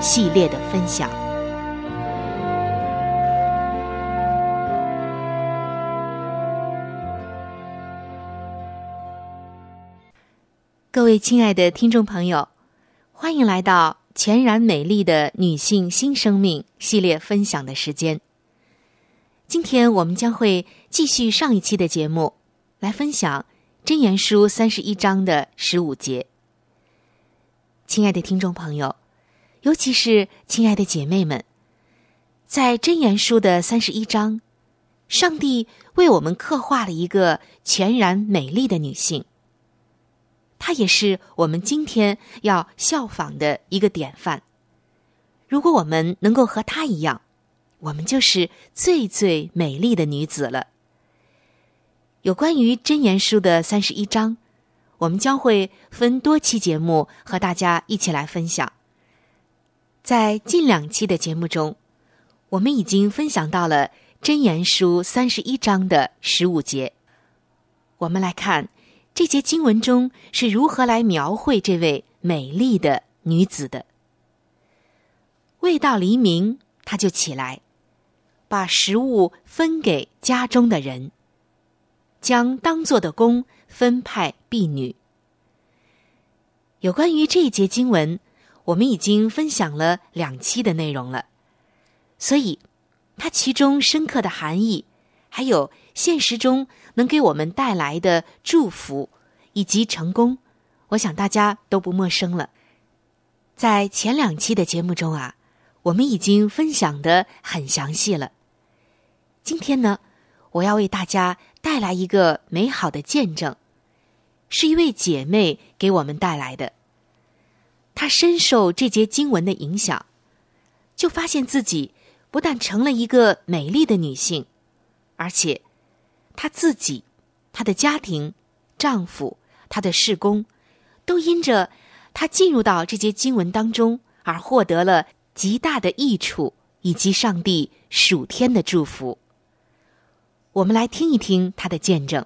系列的分享，各位亲爱的听众朋友，欢迎来到全然美丽的女性新生命系列分享的时间。今天我们将会继续上一期的节目，来分享《真言书》三十一章的十五节。亲爱的听众朋友。尤其是亲爱的姐妹们，在真言书的三十一章，上帝为我们刻画了一个全然美丽的女性。她也是我们今天要效仿的一个典范。如果我们能够和她一样，我们就是最最美丽的女子了。有关于真言书的三十一章，我们将会分多期节目和大家一起来分享。在近两期的节目中，我们已经分享到了《真言书》三十一章的十五节。我们来看这节经文中是如何来描绘这位美丽的女子的。未到黎明，她就起来，把食物分给家中的人，将当做的工分派婢女。有关于这一节经文。我们已经分享了两期的内容了，所以它其中深刻的含义，还有现实中能给我们带来的祝福以及成功，我想大家都不陌生了。在前两期的节目中啊，我们已经分享的很详细了。今天呢，我要为大家带来一个美好的见证，是一位姐妹给我们带来的。她深受这节经文的影响，就发现自己不但成了一个美丽的女性，而且她自己、她的家庭、丈夫、她的侍工，都因着她进入到这节经文当中而获得了极大的益处以及上帝属天的祝福。我们来听一听她的见证。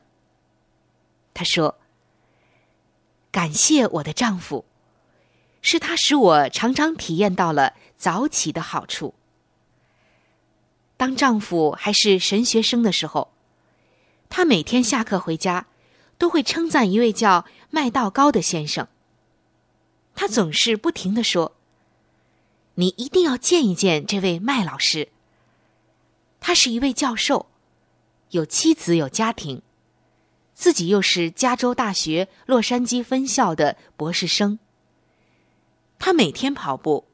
她说：“感谢我的丈夫，是他使我常常体验到了早起的好处。当丈夫还是神学生的时候，他每天下课回家，都会称赞一位叫麦道高的先生。他总是不停的说：‘你一定要见一见这位麦老师。’他是一位教授，有妻子，有家庭。”自己又是加州大学洛杉矶分校的博士生。他每天跑步，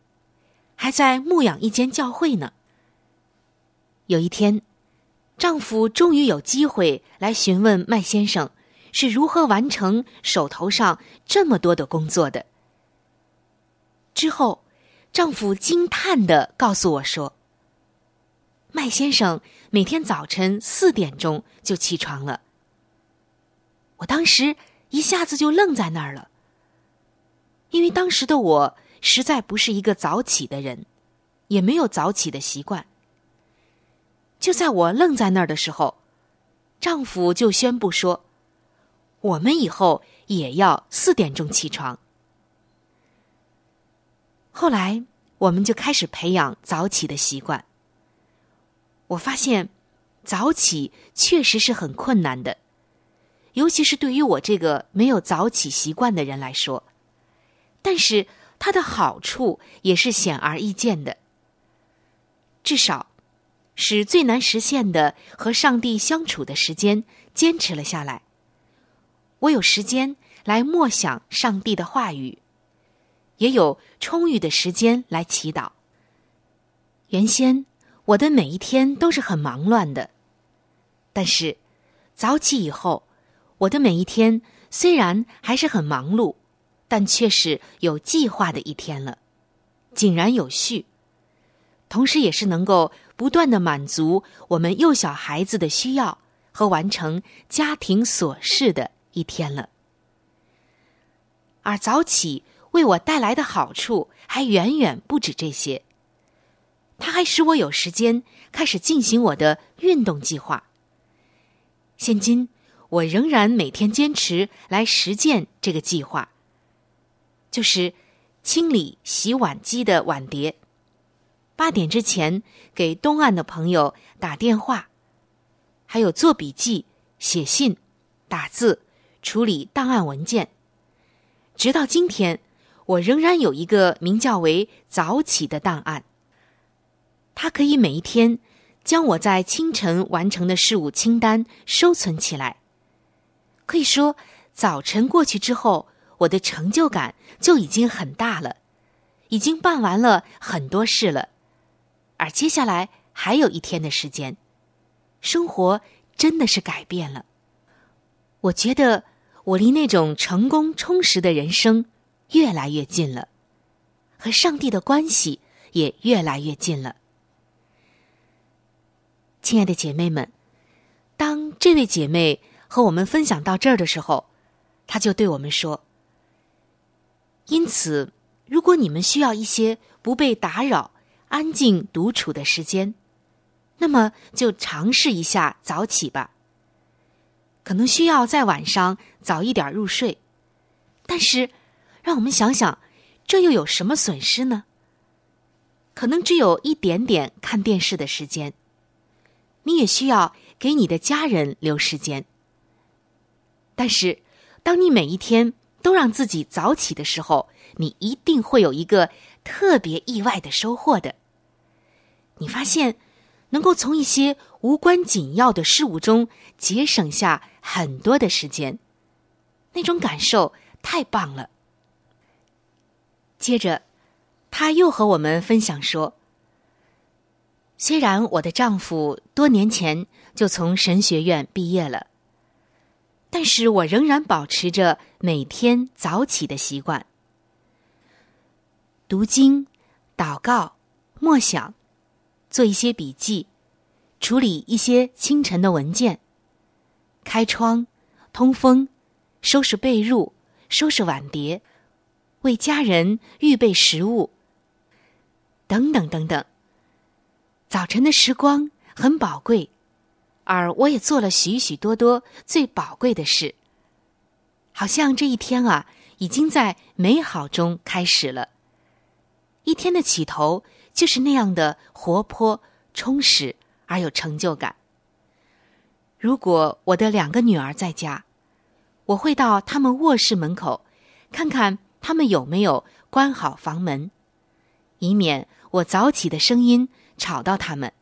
还在牧养一间教会呢。有一天，丈夫终于有机会来询问麦先生是如何完成手头上这么多的工作的。之后，丈夫惊叹的告诉我说：“麦先生每天早晨四点钟就起床了。”我当时一下子就愣在那儿了，因为当时的我实在不是一个早起的人，也没有早起的习惯。就在我愣在那儿的时候，丈夫就宣布说：“我们以后也要四点钟起床。”后来，我们就开始培养早起的习惯。我发现，早起确实是很困难的。尤其是对于我这个没有早起习惯的人来说，但是它的好处也是显而易见的。至少，使最难实现的和上帝相处的时间坚持了下来。我有时间来默想上帝的话语，也有充裕的时间来祈祷。原先我的每一天都是很忙乱的，但是早起以后。我的每一天虽然还是很忙碌，但却是有计划的一天了，井然有序，同时也是能够不断的满足我们幼小孩子的需要和完成家庭琐事的一天了。而早起为我带来的好处还远远不止这些，它还使我有时间开始进行我的运动计划。现今。我仍然每天坚持来实践这个计划，就是清理洗碗机的碗碟，八点之前给东岸的朋友打电话，还有做笔记、写信、打字、处理档案文件。直到今天，我仍然有一个名叫为“早起”的档案，它可以每一天将我在清晨完成的事物清单收存起来。可以说，早晨过去之后，我的成就感就已经很大了，已经办完了很多事了，而接下来还有一天的时间，生活真的是改变了。我觉得我离那种成功充实的人生越来越近了，和上帝的关系也越来越近了。亲爱的姐妹们，当这位姐妹。和我们分享到这儿的时候，她就对我们说：“因此，如果你们需要一些不被打扰、安静独处的时间，那么就尝试一下早起吧。可能需要在晚上早一点入睡，但是，让我们想想，这又有什么损失呢？可能只有一点点看电视的时间，你也需要给你的家人留时间。”但是，当你每一天都让自己早起的时候，你一定会有一个特别意外的收获的。你发现，能够从一些无关紧要的事物中节省下很多的时间，那种感受太棒了。接着，他又和我们分享说：“虽然我的丈夫多年前就从神学院毕业了。”但是我仍然保持着每天早起的习惯，读经、祷告、默想，做一些笔记，处理一些清晨的文件，开窗、通风、收拾被褥、收拾碗碟，为家人预备食物，等等等等。早晨的时光很宝贵，而我也做了许许多多最宝贵的事。好像这一天啊，已经在美好中开始了。一天的起头就是那样的活泼、充实而有成就感。如果我的两个女儿在家，我会到他们卧室门口，看看他们有没有关好房门，以免我早起的声音吵到他们。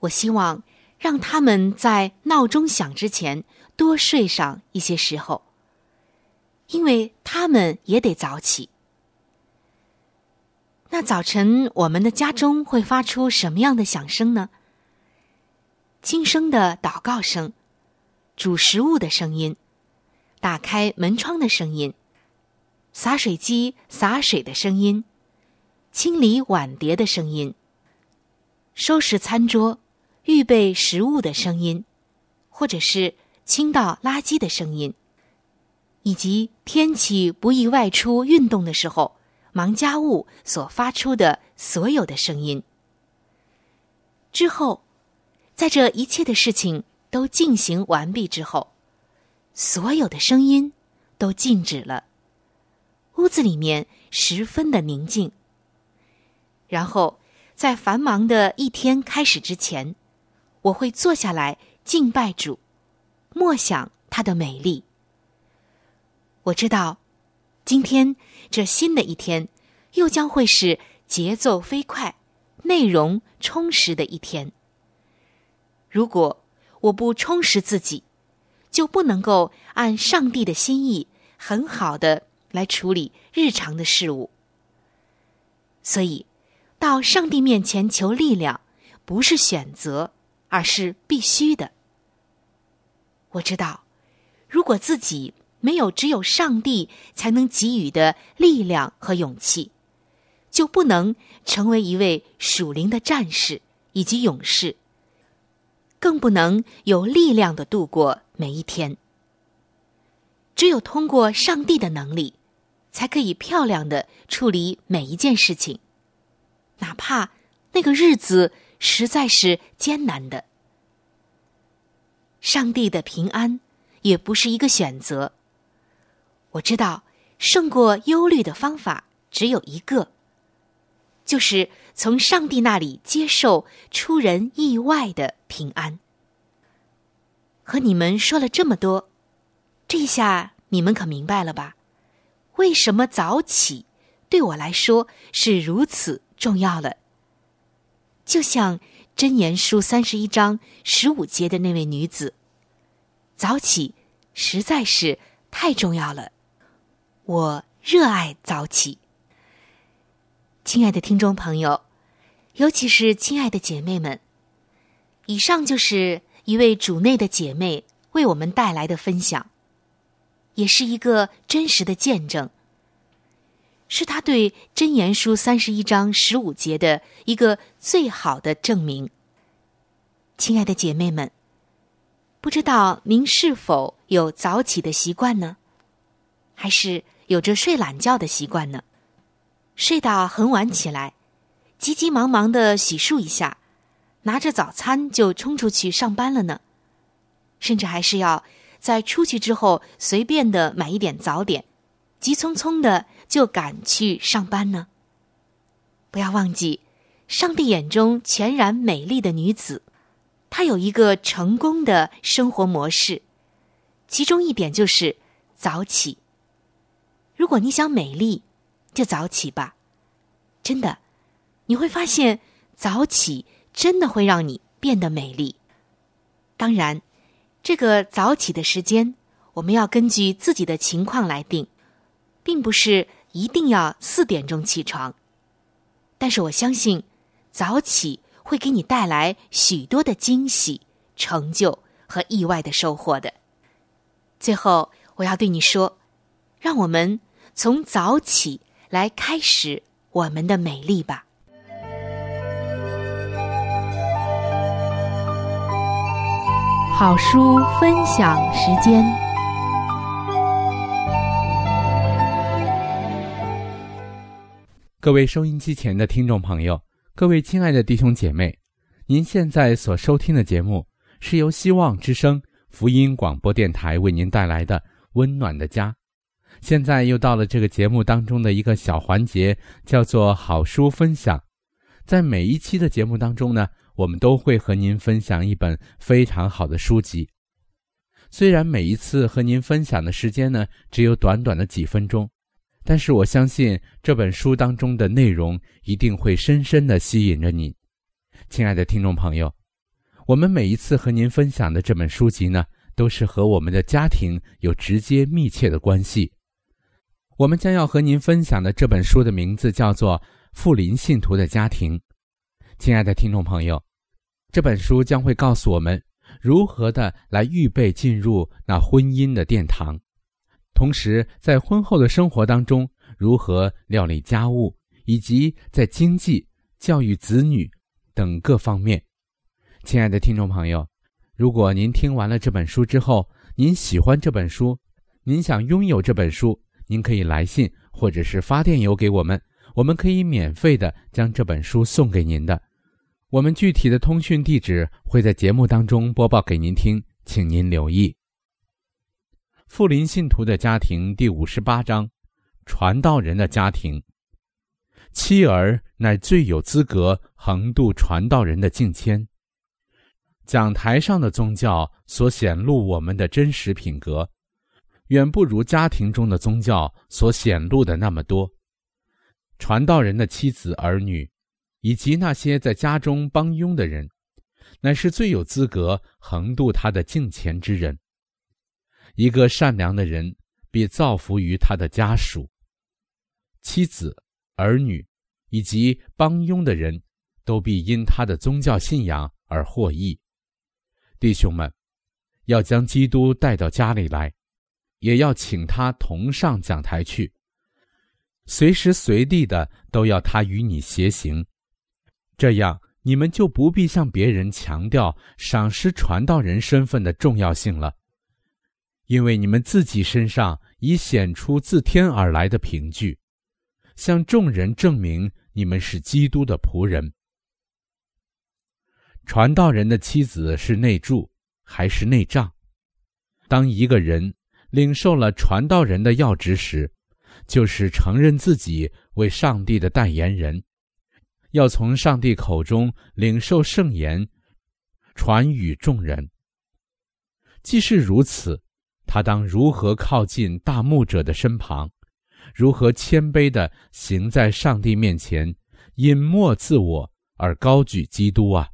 我希望让他们在闹钟响之前多睡上一些时候。因为他们也得早起。那早晨，我们的家中会发出什么样的响声呢？轻声的祷告声，煮食物的声音，打开门窗的声音，洒水机洒水的声音，清理碗碟的声音，收拾餐桌、预备食物的声音，或者是倾倒垃圾的声音。以及天气不宜外出运动的时候，忙家务所发出的所有的声音。之后，在这一切的事情都进行完毕之后，所有的声音都静止了，屋子里面十分的宁静。然后，在繁忙的一天开始之前，我会坐下来敬拜主，默想他的美丽。我知道，今天这新的一天，又将会是节奏飞快、内容充实的一天。如果我不充实自己，就不能够按上帝的心意很好的来处理日常的事物。所以，到上帝面前求力量，不是选择，而是必须的。我知道，如果自己。没有只有上帝才能给予的力量和勇气，就不能成为一位属灵的战士以及勇士，更不能有力量的度过每一天。只有通过上帝的能力，才可以漂亮的处理每一件事情，哪怕那个日子实在是艰难的。上帝的平安也不是一个选择。我知道，胜过忧虑的方法只有一个，就是从上帝那里接受出人意外的平安。和你们说了这么多，这下你们可明白了吧？为什么早起对我来说是如此重要了？就像箴言书三十一章十五节的那位女子，早起实在是太重要了。我热爱早起，亲爱的听众朋友，尤其是亲爱的姐妹们，以上就是一位主内的姐妹为我们带来的分享，也是一个真实的见证，是他对《真言书》三十一章十五节的一个最好的证明。亲爱的姐妹们，不知道您是否有早起的习惯呢？还是？有着睡懒觉的习惯呢，睡到很晚起来，急急忙忙的洗漱一下，拿着早餐就冲出去上班了呢。甚至还是要在出去之后随便的买一点早点，急匆匆的就赶去上班呢。不要忘记，上帝眼中全然美丽的女子，她有一个成功的生活模式，其中一点就是早起。如果你想美丽，就早起吧。真的，你会发现早起真的会让你变得美丽。当然，这个早起的时间我们要根据自己的情况来定，并不是一定要四点钟起床。但是我相信，早起会给你带来许多的惊喜、成就和意外的收获的。最后，我要对你说。让我们从早起来开始我们的美丽吧。好书分享时间，各位收音机前的听众朋友，各位亲爱的弟兄姐妹，您现在所收听的节目。是由希望之声福音广播电台为您带来的温暖的家。现在又到了这个节目当中的一个小环节，叫做好书分享。在每一期的节目当中呢，我们都会和您分享一本非常好的书籍。虽然每一次和您分享的时间呢只有短短的几分钟，但是我相信这本书当中的内容一定会深深的吸引着你，亲爱的听众朋友。我们每一次和您分享的这本书籍呢，都是和我们的家庭有直接密切的关系。我们将要和您分享的这本书的名字叫做《富林信徒的家庭》。亲爱的听众朋友，这本书将会告诉我们如何的来预备进入那婚姻的殿堂，同时在婚后的生活当中如何料理家务，以及在经济、教育子女等各方面。亲爱的听众朋友，如果您听完了这本书之后，您喜欢这本书，您想拥有这本书。您可以来信或者是发电邮给我们，我们可以免费的将这本书送给您的。我们具体的通讯地址会在节目当中播报给您听，请您留意。富林信徒的家庭第五十八章：传道人的家庭。妻儿乃最有资格横渡传道人的境迁。讲台上的宗教所显露我们的真实品格。远不如家庭中的宗教所显露的那么多。传道人的妻子儿女，以及那些在家中帮佣的人，乃是最有资格横渡他的境前之人。一个善良的人必造福于他的家属。妻子、儿女以及帮佣的人，都必因他的宗教信仰而获益。弟兄们，要将基督带到家里来。也要请他同上讲台去，随时随地的都要他与你协行，这样你们就不必向别人强调赏识传道人身份的重要性了，因为你们自己身上已显出自天而来的凭据，向众人证明你们是基督的仆人。传道人的妻子是内助还是内帐？当一个人。领受了传道人的要职时，就是承认自己为上帝的代言人，要从上帝口中领受圣言，传与众人。既是如此，他当如何靠近大牧者的身旁，如何谦卑的行在上帝面前，隐没自我而高举基督啊！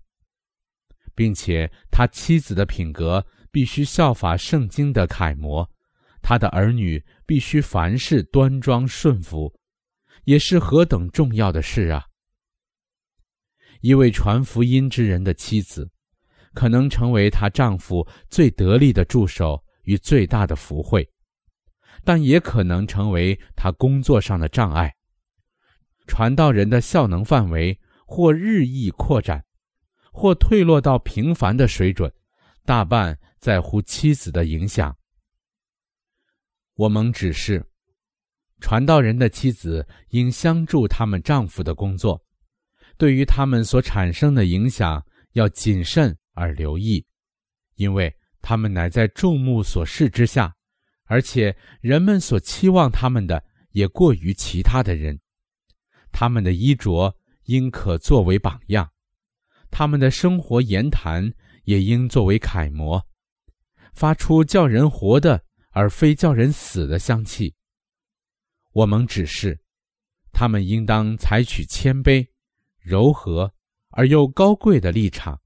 并且他妻子的品格必须效法圣经的楷模。他的儿女必须凡事端庄顺服，也是何等重要的事啊！一位传福音之人的妻子，可能成为她丈夫最得力的助手与最大的福惠，但也可能成为他工作上的障碍。传道人的效能范围或日益扩展，或退落到平凡的水准，大半在乎妻子的影响。我们指示，传道人的妻子应相助他们丈夫的工作，对于他们所产生的影响要谨慎而留意，因为他们乃在众目所视之下，而且人们所期望他们的也过于其他的人。他们的衣着应可作为榜样，他们的生活言谈也应作为楷模，发出叫人活的。而非叫人死的香气。我们指示，他们应当采取谦卑、柔和而又高贵的立场，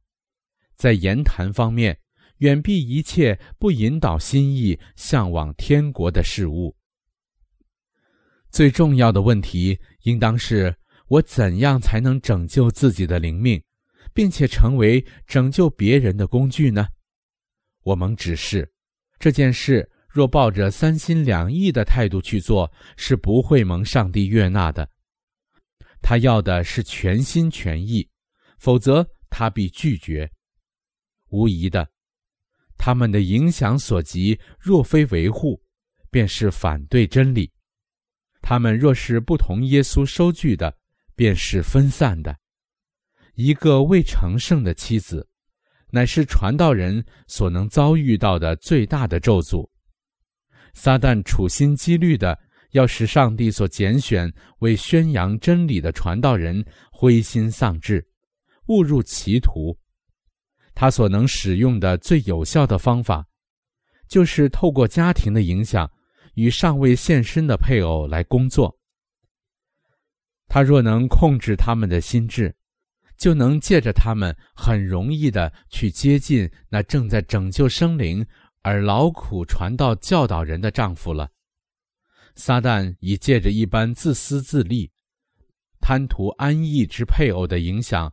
在言谈方面，远避一切不引导心意向往天国的事物。最重要的问题，应当是我怎样才能拯救自己的灵命，并且成为拯救别人的工具呢？我们指示这件事。若抱着三心两意的态度去做，是不会蒙上帝悦纳的。他要的是全心全意，否则他必拒绝。无疑的，他们的影响所及，若非维护，便是反对真理；他们若是不同耶稣收据的，便是分散的。一个未成圣的妻子，乃是传道人所能遭遇到的最大的咒诅。撒旦处心积虑的要使上帝所拣选为宣扬真理的传道人灰心丧志，误入歧途。他所能使用的最有效的方法，就是透过家庭的影响，与尚未现身的配偶来工作。他若能控制他们的心智，就能借着他们很容易的去接近那正在拯救生灵而劳苦传道教导人的丈夫了。撒旦已借着一般自私自利、贪图安逸之配偶的影响，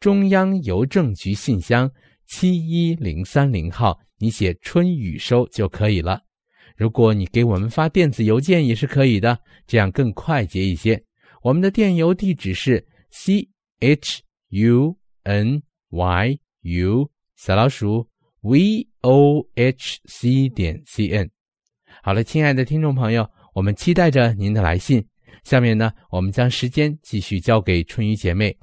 中央邮政局信箱七一零三零号，你写“春雨收”就可以了。如果你给我们发电子邮件也是可以的，这样更快捷一些。我们的电邮地址是 c h u。n y u 小老鼠 v o h c 点 c n，好了，亲爱的听众朋友，我们期待着您的来信。下面呢，我们将时间继续交给春雨姐妹。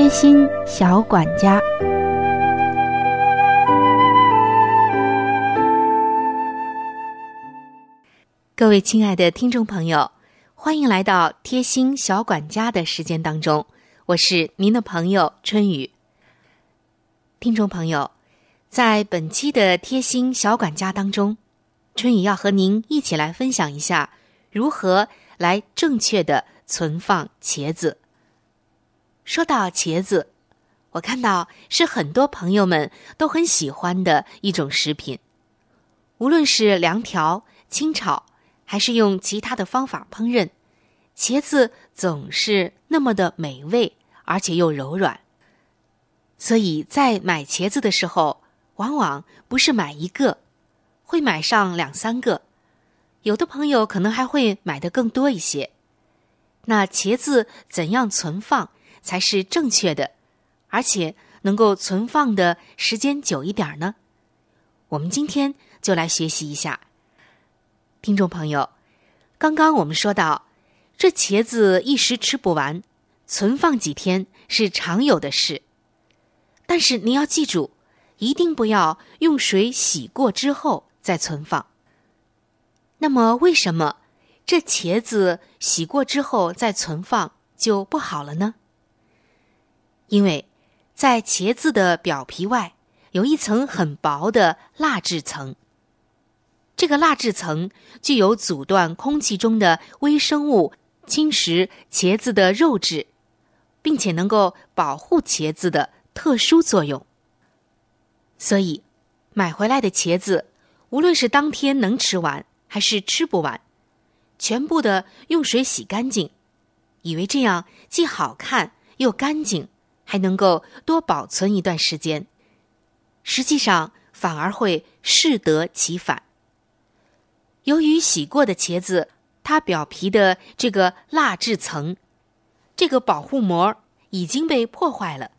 贴心小管家。各位亲爱的听众朋友，欢迎来到贴心小管家的时间当中，我是您的朋友春雨。听众朋友，在本期的贴心小管家当中，春雨要和您一起来分享一下如何来正确的存放茄子。说到茄子，我看到是很多朋友们都很喜欢的一种食品，无论是凉调、清炒。还是用其他的方法烹饪，茄子总是那么的美味，而且又柔软。所以在买茄子的时候，往往不是买一个，会买上两三个。有的朋友可能还会买的更多一些。那茄子怎样存放才是正确的，而且能够存放的时间久一点呢？我们今天就来学习一下。听众朋友，刚刚我们说到，这茄子一时吃不完，存放几天是常有的事。但是你要记住，一定不要用水洗过之后再存放。那么，为什么这茄子洗过之后再存放就不好了呢？因为，在茄子的表皮外有一层很薄的蜡质层。这个蜡质层具有阻断空气中的微生物侵蚀茄子的肉质，并且能够保护茄子的特殊作用。所以，买回来的茄子，无论是当天能吃完还是吃不完，全部的用水洗干净，以为这样既好看又干净，还能够多保存一段时间，实际上反而会适得其反。由于洗过的茄子，它表皮的这个蜡质层，这个保护膜已经被破坏了，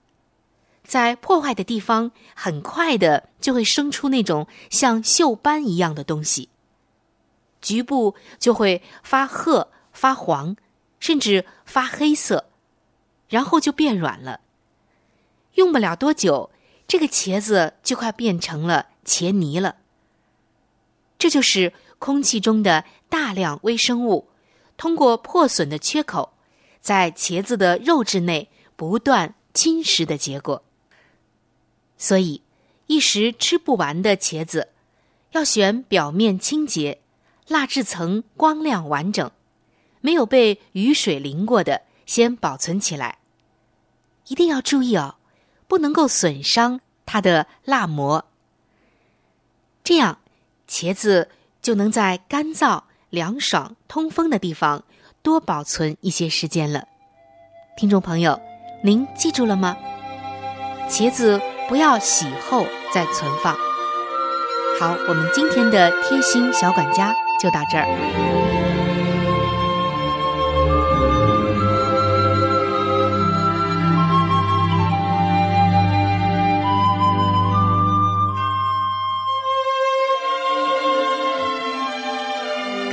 在破坏的地方，很快的就会生出那种像锈斑一样的东西，局部就会发褐、发黄，甚至发黑色，然后就变软了。用不了多久，这个茄子就快变成了茄泥了。这就是。空气中的大量微生物通过破损的缺口，在茄子的肉质内不断侵蚀的结果。所以，一时吃不完的茄子，要选表面清洁、蜡质层光亮完整、没有被雨水淋过的，先保存起来。一定要注意哦，不能够损伤它的蜡膜。这样，茄子。就能在干燥、凉爽、通风的地方多保存一些时间了。听众朋友，您记住了吗？茄子不要洗后再存放。好，我们今天的贴心小管家就到这儿。